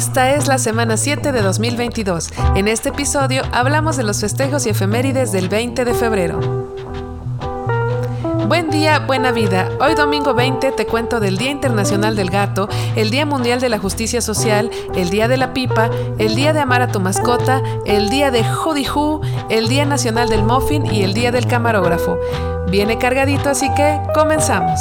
Esta es la semana 7 de 2022. En este episodio hablamos de los festejos y efemérides del 20 de febrero. Buen día, buena vida. Hoy domingo 20 te cuento del Día Internacional del Gato, el Día Mundial de la Justicia Social, el Día de la Pipa, el Día de Amar a tu Mascota, el Día de Hoodie Who, el Día Nacional del Muffin y el Día del Camarógrafo. Viene cargadito, así que comenzamos.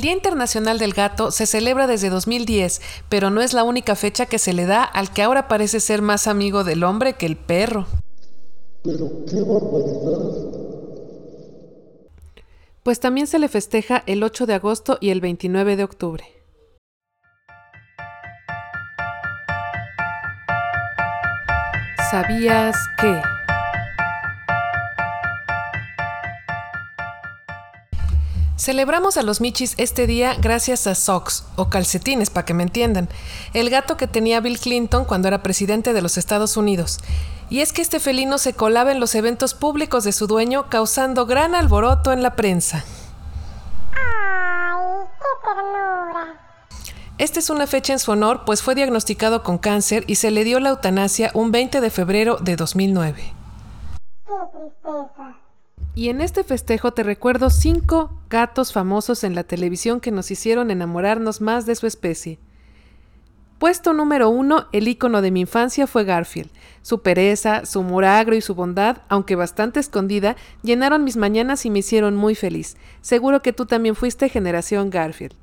El Día Internacional del Gato se celebra desde 2010, pero no es la única fecha que se le da al que ahora parece ser más amigo del hombre que el perro. Pero qué barbaridad. Pues también se le festeja el 8 de agosto y el 29 de octubre. ¿Sabías que? Celebramos a los Michis este día gracias a Socks, o calcetines para que me entiendan, el gato que tenía Bill Clinton cuando era presidente de los Estados Unidos. Y es que este felino se colaba en los eventos públicos de su dueño, causando gran alboroto en la prensa. ¡Ay, qué ternura! Esta es una fecha en su honor, pues fue diagnosticado con cáncer y se le dio la eutanasia un 20 de febrero de 2009. ¡Qué tristeza! Y en este festejo te recuerdo cinco gatos famosos en la televisión que nos hicieron enamorarnos más de su especie. Puesto número uno, el ícono de mi infancia fue Garfield. Su pereza, su humor y su bondad, aunque bastante escondida, llenaron mis mañanas y me hicieron muy feliz. Seguro que tú también fuiste generación Garfield.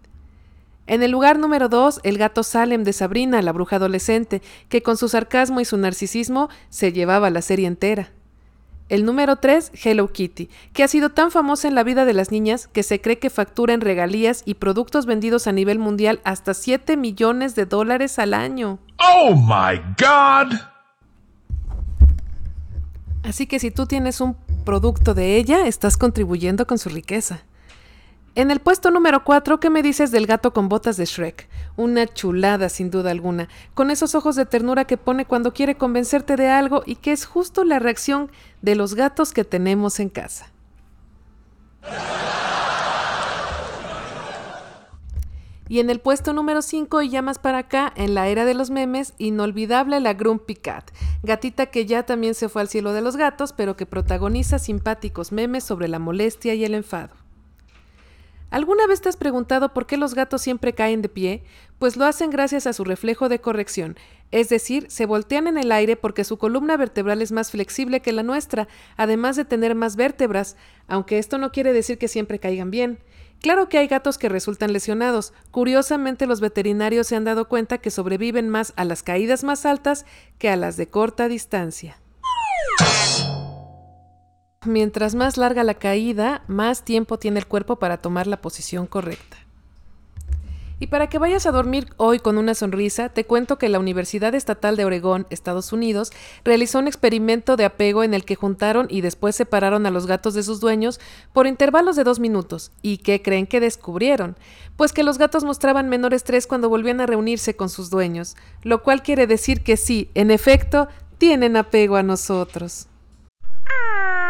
En el lugar número dos, el gato Salem de Sabrina, la bruja adolescente, que con su sarcasmo y su narcisismo se llevaba la serie entera. El número 3, Hello Kitty, que ha sido tan famosa en la vida de las niñas que se cree que factura en regalías y productos vendidos a nivel mundial hasta 7 millones de dólares al año. Oh my god! Así que si tú tienes un producto de ella, estás contribuyendo con su riqueza. En el puesto número 4, ¿qué me dices del gato con botas de Shrek? Una chulada, sin duda alguna, con esos ojos de ternura que pone cuando quiere convencerte de algo y que es justo la reacción de los gatos que tenemos en casa. Y en el puesto número 5 y ya más para acá, en la era de los memes, inolvidable la Grumpy Cat, gatita que ya también se fue al cielo de los gatos, pero que protagoniza simpáticos memes sobre la molestia y el enfado. ¿Alguna vez te has preguntado por qué los gatos siempre caen de pie? Pues lo hacen gracias a su reflejo de corrección, es decir, se voltean en el aire porque su columna vertebral es más flexible que la nuestra, además de tener más vértebras, aunque esto no quiere decir que siempre caigan bien. Claro que hay gatos que resultan lesionados. Curiosamente los veterinarios se han dado cuenta que sobreviven más a las caídas más altas que a las de corta distancia. Mientras más larga la caída, más tiempo tiene el cuerpo para tomar la posición correcta. Y para que vayas a dormir hoy con una sonrisa, te cuento que la Universidad Estatal de Oregón, Estados Unidos, realizó un experimento de apego en el que juntaron y después separaron a los gatos de sus dueños por intervalos de dos minutos. ¿Y qué creen que descubrieron? Pues que los gatos mostraban menor estrés cuando volvían a reunirse con sus dueños, lo cual quiere decir que sí, en efecto, tienen apego a nosotros. ¡Ay, qué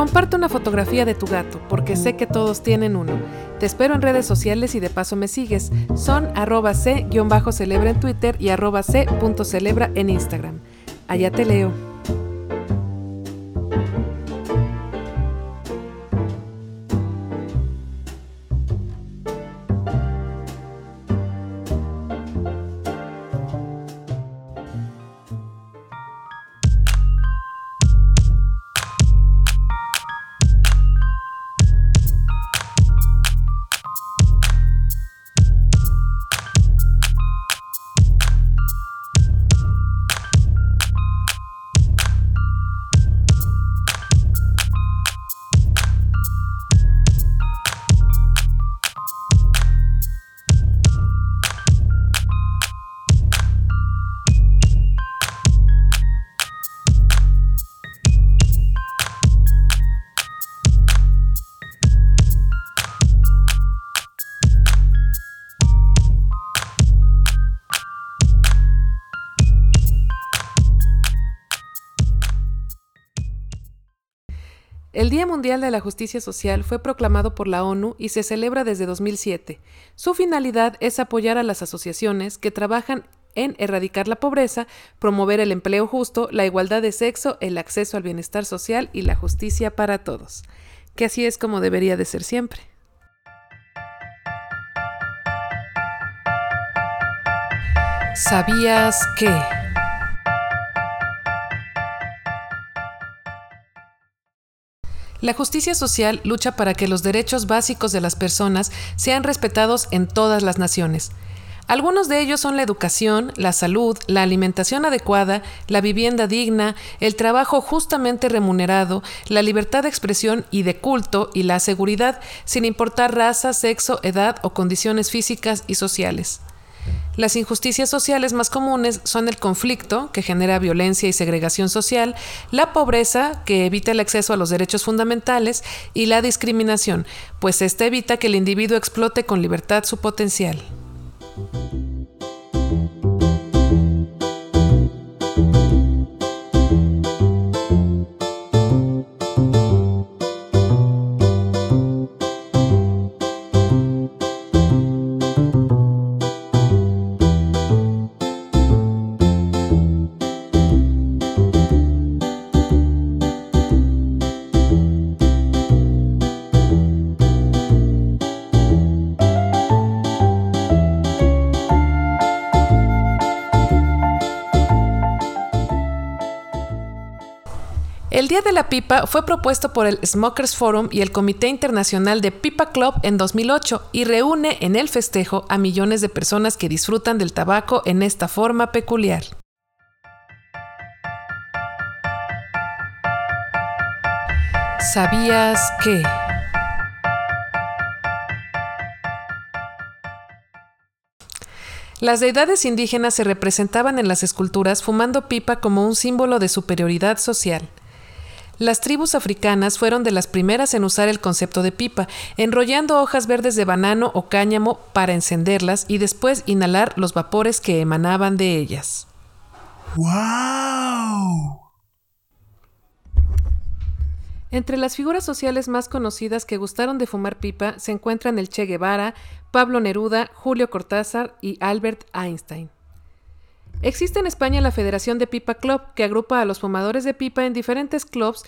Comparte una fotografía de tu gato, porque sé que todos tienen uno. Te espero en redes sociales y de paso me sigues. Son arroba c-celebra en Twitter y arroba c.celebra en Instagram. Allá te leo. El Día Mundial de la Justicia Social fue proclamado por la ONU y se celebra desde 2007. Su finalidad es apoyar a las asociaciones que trabajan en erradicar la pobreza, promover el empleo justo, la igualdad de sexo, el acceso al bienestar social y la justicia para todos. Que así es como debería de ser siempre. ¿Sabías que? La justicia social lucha para que los derechos básicos de las personas sean respetados en todas las naciones. Algunos de ellos son la educación, la salud, la alimentación adecuada, la vivienda digna, el trabajo justamente remunerado, la libertad de expresión y de culto y la seguridad, sin importar raza, sexo, edad o condiciones físicas y sociales. Las injusticias sociales más comunes son el conflicto, que genera violencia y segregación social, la pobreza, que evita el acceso a los derechos fundamentales, y la discriminación, pues ésta evita que el individuo explote con libertad su potencial. Día de la Pipa fue propuesto por el Smokers Forum y el Comité Internacional de Pipa Club en 2008 y reúne en el festejo a millones de personas que disfrutan del tabaco en esta forma peculiar. ¿Sabías que? Las deidades indígenas se representaban en las esculturas fumando pipa como un símbolo de superioridad social. Las tribus africanas fueron de las primeras en usar el concepto de pipa, enrollando hojas verdes de banano o cáñamo para encenderlas y después inhalar los vapores que emanaban de ellas. Wow. Entre las figuras sociales más conocidas que gustaron de fumar pipa se encuentran el Che Guevara, Pablo Neruda, Julio Cortázar y Albert Einstein. Existe en España la Federación de Pipa Club, que agrupa a los fumadores de pipa en diferentes clubs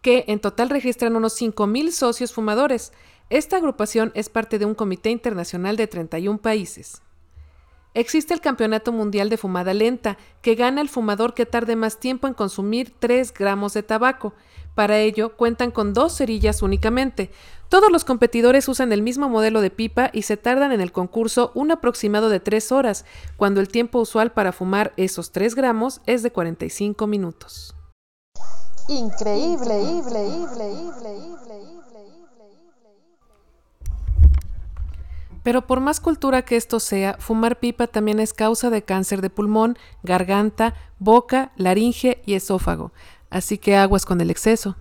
que en total registran unos 5.000 socios fumadores. Esta agrupación es parte de un comité internacional de 31 países. Existe el Campeonato Mundial de Fumada Lenta, que gana el fumador que tarde más tiempo en consumir 3 gramos de tabaco, Para ello, cuentan con dos cerillas únicamente. Todos los competidores usan el mismo modelo de pipa y se tardan en el concurso un aproximado de 3 horas, cuando el tiempo usual para fumar esos 3 gramos es de 45 minutos. Increíble, increíble, increíble, increíble. Pero por más cultura que esto sea, fumar pipa también es causa de cáncer de pulmón, garganta, boca, laringe y esófago. Así que aguas con el exceso.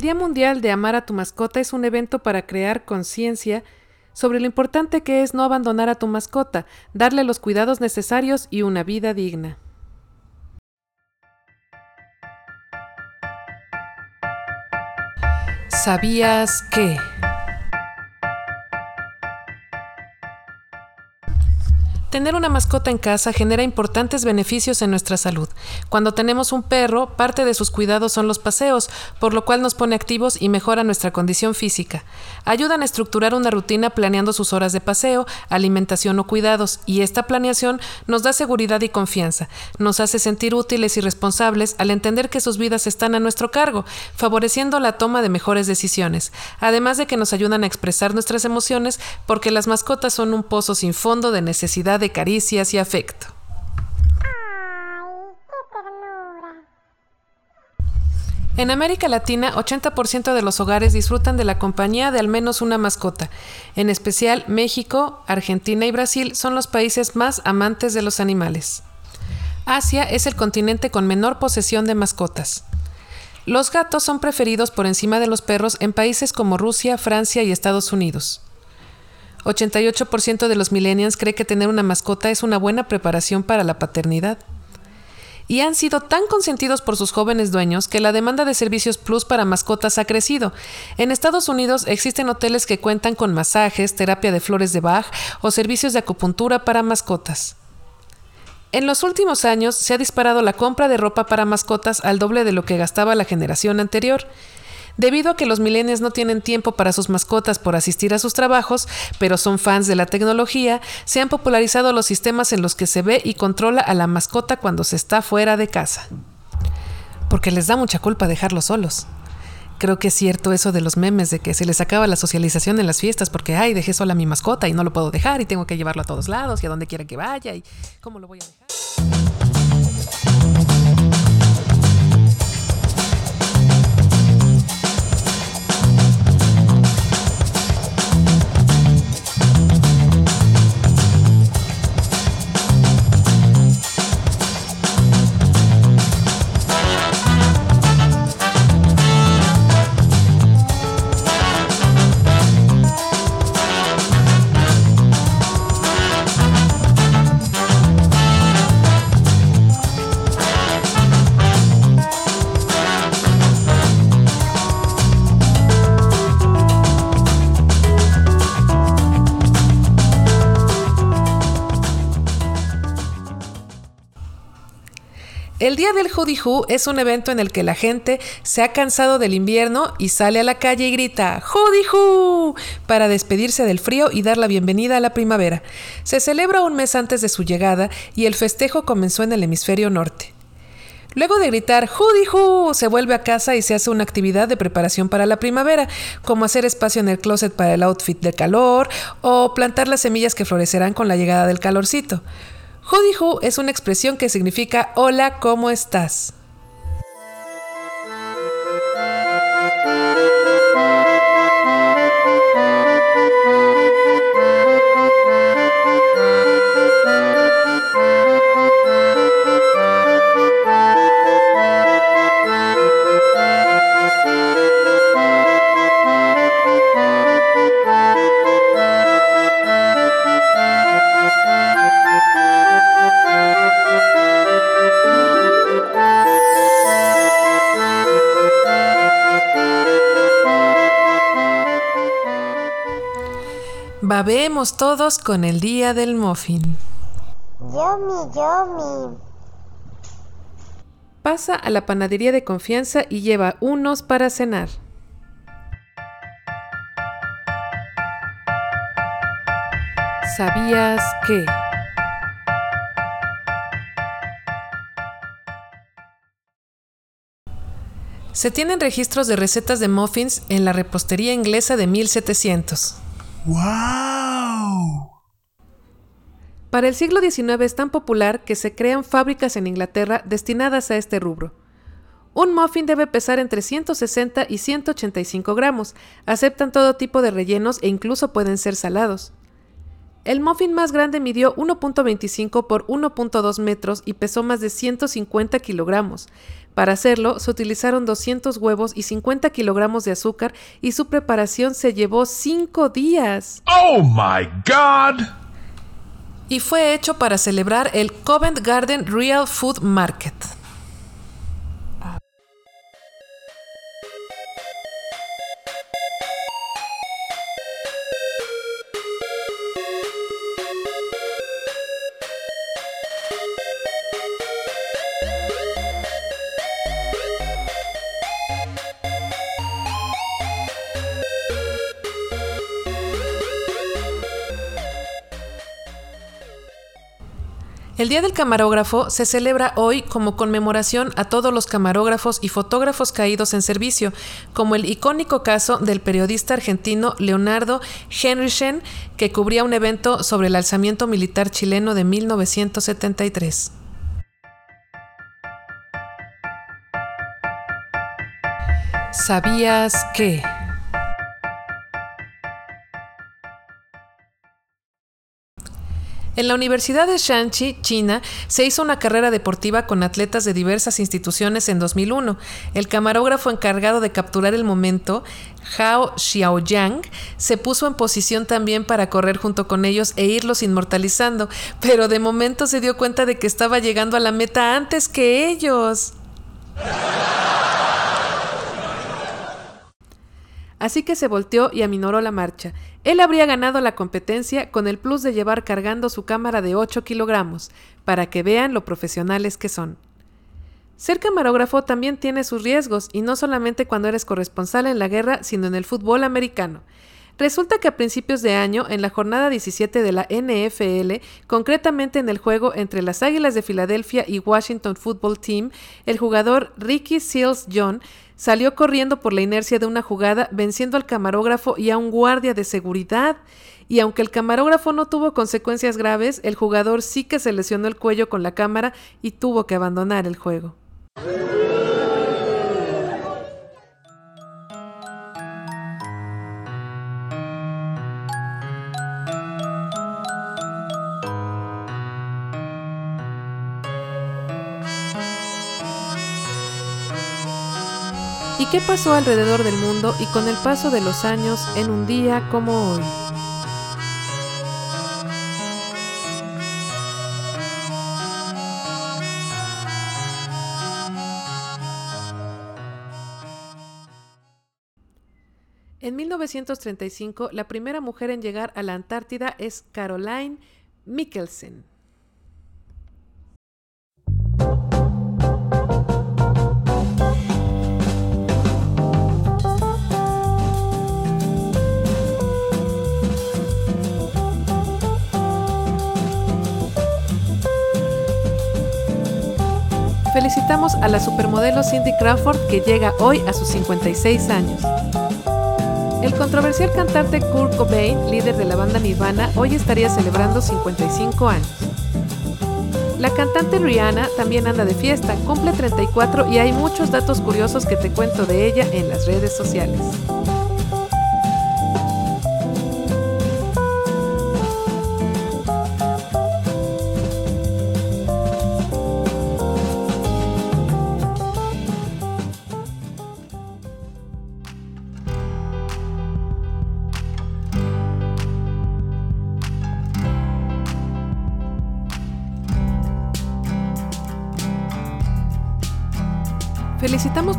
El Día Mundial de Amar a tu mascota es un evento para crear conciencia sobre lo importante que es no abandonar a tu mascota, darle los cuidados necesarios y una vida digna. ¿Sabías que? Tener una mascota en casa genera importantes beneficios en nuestra salud. Cuando tenemos un perro, parte de sus cuidados son los paseos, por lo cual nos pone activos y mejora nuestra condición física. Ayudan a estructurar una rutina planeando sus horas de paseo, alimentación o cuidados, y esta planeación nos da seguridad y confianza. Nos hace sentir útiles y responsables al entender que sus vidas están a nuestro cargo, favoreciendo la toma de mejores decisiones. Además de que nos ayudan a expresar nuestras emociones, porque las mascotas son un pozo sin fondo de necesidad de caricias y afecto. En América Latina, 80% de los hogares disfrutan de la compañía de al menos una mascota. En especial, México, Argentina y Brasil son los países más amantes de los animales. Asia es el continente con menor posesión de mascotas. Los gatos son preferidos por encima de los perros en países como Rusia, Francia y Estados Unidos. 88% de los millennials cree que tener una mascota es una buena preparación para la paternidad. Y han sido tan consentidos por sus jóvenes dueños que la demanda de servicios plus para mascotas ha crecido. En Estados Unidos existen hoteles que cuentan con masajes, terapia de flores de Bach o servicios de acupuntura para mascotas. En los últimos años se ha disparado la compra de ropa para mascotas al doble de lo que gastaba la generación anterior. Debido a que los millennials no tienen tiempo para sus mascotas por asistir a sus trabajos, pero son fans de la tecnología, se han popularizado los sistemas en los que se ve y controla a la mascota cuando se está fuera de casa. Porque les da mucha culpa dejarlos solos. Creo que es cierto eso de los memes de que se les acaba la socialización en las fiestas porque, ay, dejé sola a mi mascota y no lo puedo dejar y tengo que llevarlo a todos lados y a donde quiera que vaya y cómo lo voy a dejar. Día del Who es un evento en el que la gente se ha cansado del invierno y sale a la calle y grita Who para despedirse del frío y dar la bienvenida a la primavera. Se celebra un mes antes de su llegada y el festejo comenzó en el hemisferio norte. Luego de gritar Who, se vuelve a casa y se hace una actividad de preparación para la primavera, como hacer espacio en el closet para el outfit de calor o plantar las semillas que florecerán con la llegada del calorcito. Howdy Who es una expresión que significa Hola, ¿cómo estás? Babemos todos con el día del muffin. Yomi, yomi. Pasa a la panadería de confianza y lleva unos para cenar. ¿Sabías que? Se tienen registros de recetas de muffins en la repostería inglesa de 1700. Wow. Para el siglo XIX es tan popular que se crean fábricas en Inglaterra destinadas a este rubro. Un muffin debe pesar entre 160 y 185 gramos. Aceptan todo tipo de rellenos e incluso pueden ser salados. El muffin más grande midió 1.25 por 1.2 metros y pesó más de 150 kilogramos. Para hacerlo, se utilizaron 200 huevos y 50 kilogramos de azúcar y su preparación se llevó 5 días. Oh my god. Y fue hecho para celebrar el Covent Garden Real Food Market. El Día del Camarógrafo se celebra hoy como conmemoración a todos los camarógrafos y fotógrafos caídos en servicio, como el icónico caso del periodista argentino Leonardo Henrichen, que cubría un evento sobre el alzamiento militar chileno de 1973. ¿Sabías que? En la Universidad de Shanxi, China, se hizo una carrera deportiva con atletas de diversas instituciones en 2001. El camarógrafo encargado de capturar el momento, Hao Xiaoyang, se puso en posición también para correr junto con ellos e irlos inmortalizando, pero de momento se dio cuenta de que estaba llegando a la meta antes que ellos. Así que se volteó y aminoró la marcha. Él habría ganado la competencia con el plus de llevar cargando su cámara de 8 kilogramos, para que vean lo profesionales que son. Ser camarógrafo también tiene sus riesgos, y no solamente cuando eres corresponsal en la guerra, sino en el fútbol americano. Resulta que a principios de año, en la jornada 17 de la NFL, concretamente en el juego entre las Águilas de Filadelfia y Washington Football Team, el jugador Ricky Seals John Salió corriendo por la inercia de una jugada, venciendo al camarógrafo y a un guardia de seguridad. Y aunque el camarógrafo no tuvo consecuencias graves, el jugador sí que se lesionó el cuello con la cámara y tuvo que abandonar el juego. Qué pasó alrededor del mundo y con el paso de los años en un día como hoy? En 1935, la primera mujer en llegar a la Antártida es Caroline Mikkelsen. Felicitamos a la supermodelo Cindy Crawford que llega hoy a sus 56 años. El controversial cantante Kurt Cobain, líder de la banda Nirvana, hoy estaría celebrando 55 años. La cantante Rihanna también anda de fiesta, cumple 34 y hay muchos datos curiosos que te cuento de ella en las redes sociales.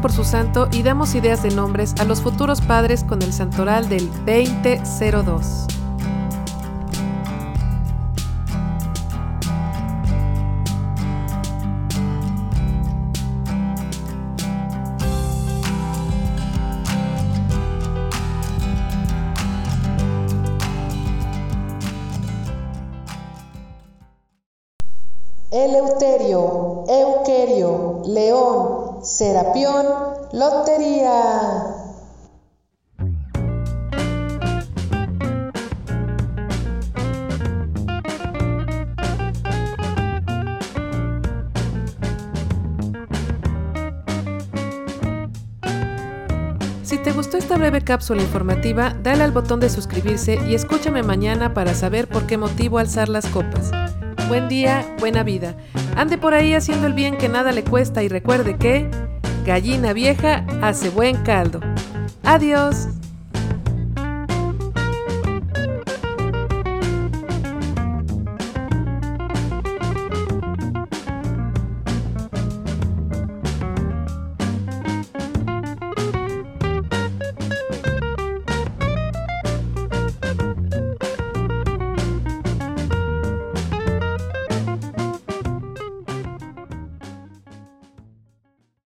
Por su santo y damos ideas de nombres a los futuros padres con el santoral del 2002. Lotería. Si te gustó esta breve cápsula informativa, dale al botón de suscribirse y escúchame mañana para saber por qué motivo alzar las copas. Buen día, buena vida. Ande por ahí haciendo el bien que nada le cuesta y recuerde que gallina vieja hace buen caldo. Adiós.